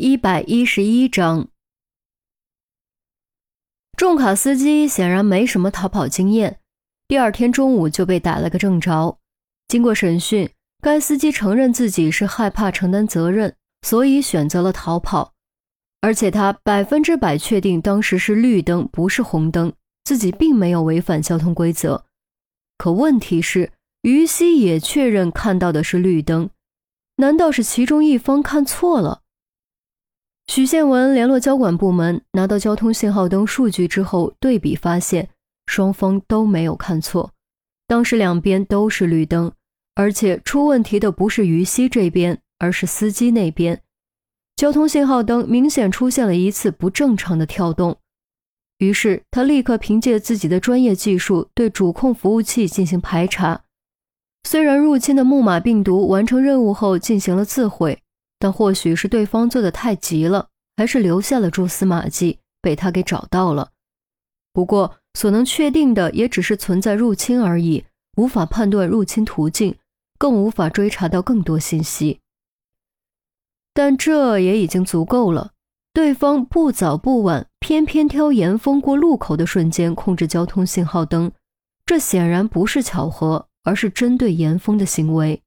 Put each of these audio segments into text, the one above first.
一百一十一章，重卡司机显然没什么逃跑经验，第二天中午就被逮了个正着。经过审讯，该司机承认自己是害怕承担责任，所以选择了逃跑，而且他百分之百确定当时是绿灯，不是红灯，自己并没有违反交通规则。可问题是，于西也确认看到的是绿灯，难道是其中一方看错了？许宪文联络交管部门，拿到交通信号灯数据之后，对比发现双方都没有看错，当时两边都是绿灯，而且出问题的不是于西这边，而是司机那边。交通信号灯明显出现了一次不正常的跳动，于是他立刻凭借自己的专业技术对主控服务器进行排查。虽然入侵的木马病毒完成任务后进行了自毁。但或许是对方做的太急了，还是留下了蛛丝马迹，被他给找到了。不过，所能确定的也只是存在入侵而已，无法判断入侵途径，更无法追查到更多信息。但这也已经足够了。对方不早不晚，偏偏挑严峰过路口的瞬间控制交通信号灯，这显然不是巧合，而是针对严峰的行为。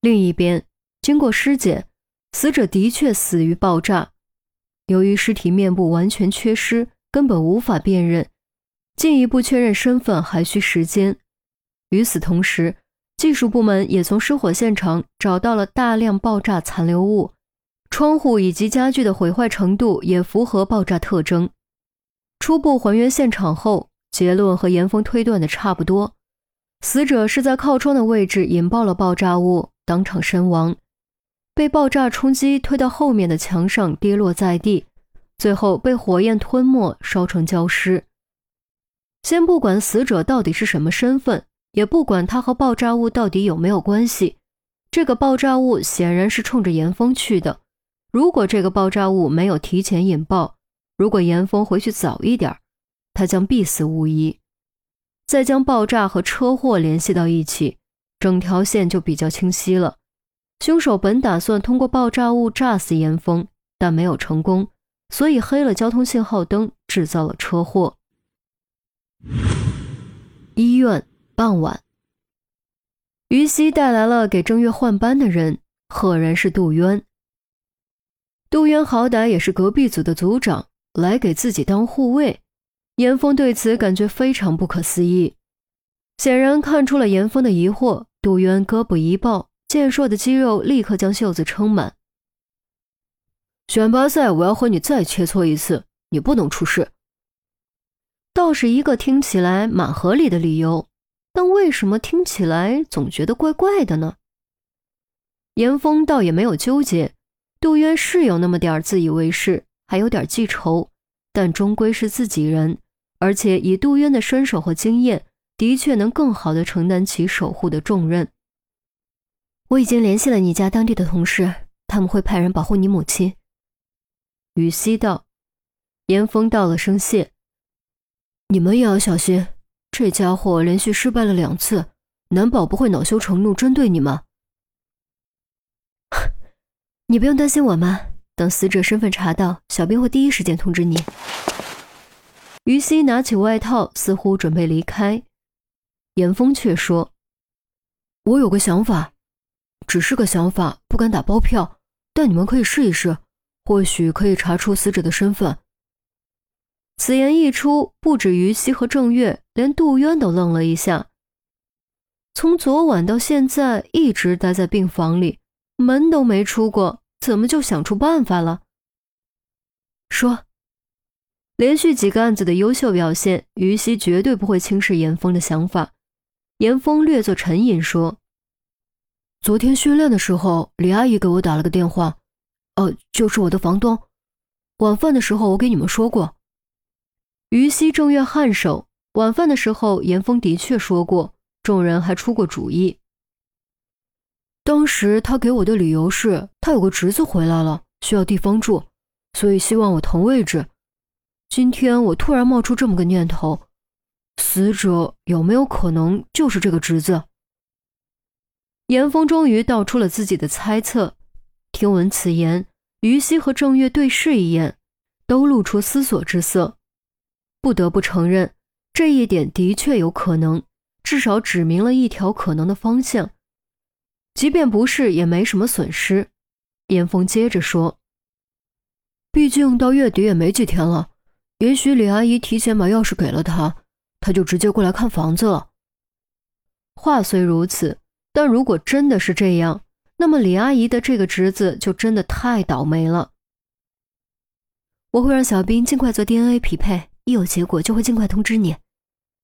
另一边。经过尸检，死者的确死于爆炸。由于尸体面部完全缺失，根本无法辨认，进一步确认身份还需时间。与此同时，技术部门也从失火现场找到了大量爆炸残留物，窗户以及家具的毁坏程度也符合爆炸特征。初步还原现场后，结论和严峰推断的差不多，死者是在靠窗的位置引爆了爆炸物，当场身亡。被爆炸冲击推到后面的墙上，跌落在地，最后被火焰吞没，烧成焦尸。先不管死者到底是什么身份，也不管他和爆炸物到底有没有关系，这个爆炸物显然是冲着严峰去的。如果这个爆炸物没有提前引爆，如果严峰回去早一点，他将必死无疑。再将爆炸和车祸联系到一起，整条线就比较清晰了。凶手本打算通过爆炸物炸死严峰，但没有成功，所以黑了交通信号灯，制造了车祸。医院傍晚，于西带来了给正月换班的人，赫然是杜渊。杜渊好歹也是隔壁组的组长，来给自己当护卫，严峰对此感觉非常不可思议。显然看出了严峰的疑惑，杜渊胳膊一抱。健硕的肌肉立刻将袖子撑满。选拔赛，我要和你再切磋一次，你不能出事。倒是一个听起来蛮合理的理由，但为什么听起来总觉得怪怪的呢？严峰倒也没有纠结，杜渊是有那么点自以为是，还有点记仇，但终归是自己人，而且以杜渊的身手和经验，的确能更好的承担起守护的重任。我已经联系了你家当地的同事，他们会派人保护你母亲。雨溪道，严峰道了声谢。你们也要小心，这家伙连续失败了两次，难保不会恼羞成怒针对你们。你不用担心我们，等死者身份查到，小兵会第一时间通知你。于西拿起外套，似乎准备离开，严峰却说：“我有个想法。”只是个想法，不敢打包票，但你们可以试一试，或许可以查出死者的身份。此言一出，不止于西和郑月，连杜渊都愣了一下。从昨晚到现在，一直待在病房里，门都没出过，怎么就想出办法了？说，连续几个案子的优秀表现，于西绝对不会轻视严峰的想法。严峰略作沉吟说。昨天训练的时候，李阿姨给我打了个电话，哦，就是我的房东。晚饭的时候，我给你们说过。于西正月颔首。晚饭的时候，严峰的确说过，众人还出过主意。当时他给我的理由是，他有个侄子回来了，需要地方住，所以希望我腾位置。今天我突然冒出这么个念头，死者有没有可能就是这个侄子？严峰终于道出了自己的猜测。听闻此言，于西和郑月对视一眼，都露出思索之色。不得不承认，这一点的确有可能，至少指明了一条可能的方向。即便不是，也没什么损失。严峰接着说：“毕竟到月底也没几天了，也许李阿姨提前把钥匙给了他，他就直接过来看房子了。”话虽如此，但如果真的是这样，那么李阿姨的这个侄子就真的太倒霉了。我会让小兵尽快做 DNA 匹配，一有结果就会尽快通知你。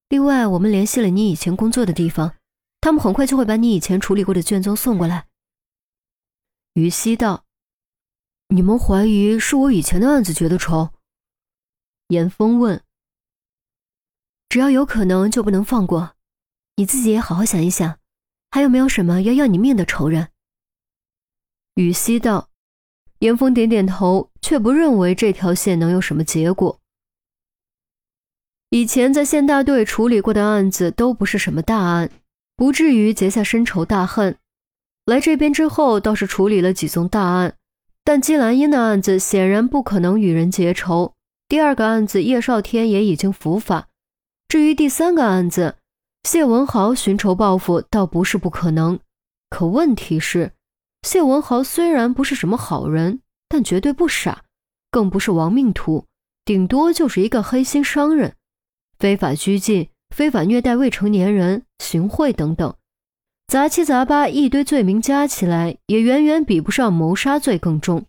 另外，我们联系了你以前工作的地方，他们很快就会把你以前处理过的卷宗送过来。于西道：“你们怀疑是我以前的案子觉得丑？”严峰问：“只要有可能，就不能放过。你自己也好好想一想，还有没有什么要要你命的仇人？”羽西道。严峰点点头，却不认为这条线能有什么结果。以前在县大队处理过的案子都不是什么大案，不至于结下深仇大恨。来这边之后倒是处理了几宗大案，但姬兰英的案子显然不可能与人结仇。第二个案子叶少天也已经伏法，至于第三个案子谢文豪寻仇报复倒不是不可能。可问题是。谢文豪虽然不是什么好人，但绝对不傻，更不是亡命徒，顶多就是一个黑心商人，非法拘禁、非法虐待未成年人、行贿等等，杂七杂八一堆罪名加起来，也远远比不上谋杀罪更重。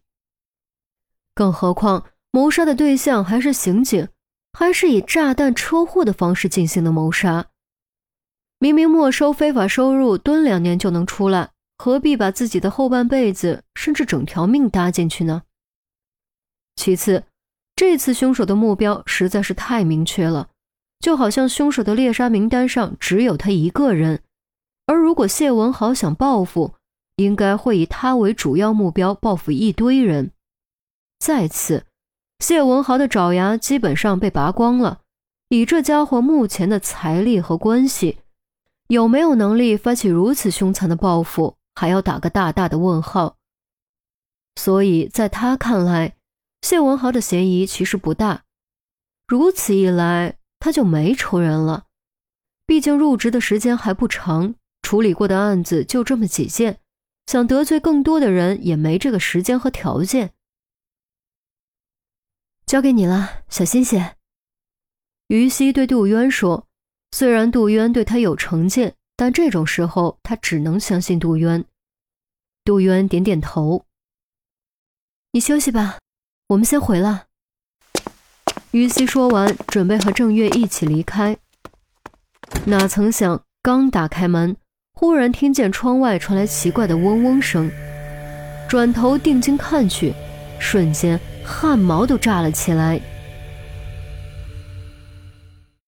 更何况谋杀的对象还是刑警，还是以炸弹车祸的方式进行的谋杀，明明没收非法收入，蹲两年就能出来。何必把自己的后半辈子，甚至整条命搭进去呢？其次，这次凶手的目标实在是太明确了，就好像凶手的猎杀名单上只有他一个人。而如果谢文豪想报复，应该会以他为主要目标报复一堆人。再次，谢文豪的爪牙基本上被拔光了，以这家伙目前的财力和关系，有没有能力发起如此凶残的报复？还要打个大大的问号，所以在他看来，谢文豪的嫌疑其实不大。如此一来，他就没仇人了。毕竟入职的时间还不长，处理过的案子就这么几件，想得罪更多的人也没这个时间和条件。交给你了，小心些。于西对杜渊说，虽然杜渊对他有成见。但这种时候，他只能相信杜渊。杜渊点点头：“你休息吧，我们先回了。”于西说完，准备和郑月一起离开。哪曾想，刚打开门，忽然听见窗外传来奇怪的嗡嗡声。转头定睛看去，瞬间汗毛都炸了起来。